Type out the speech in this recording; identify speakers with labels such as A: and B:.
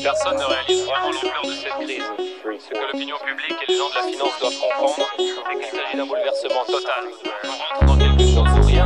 A: Personne ne réalise vraiment l'ampleur de cette crise. Ce que l'opinion publique et les gens de la finance doivent comprendre, c'est qu'il s'agit d'un bouleversement total. On rentre dans quelque chose où rien.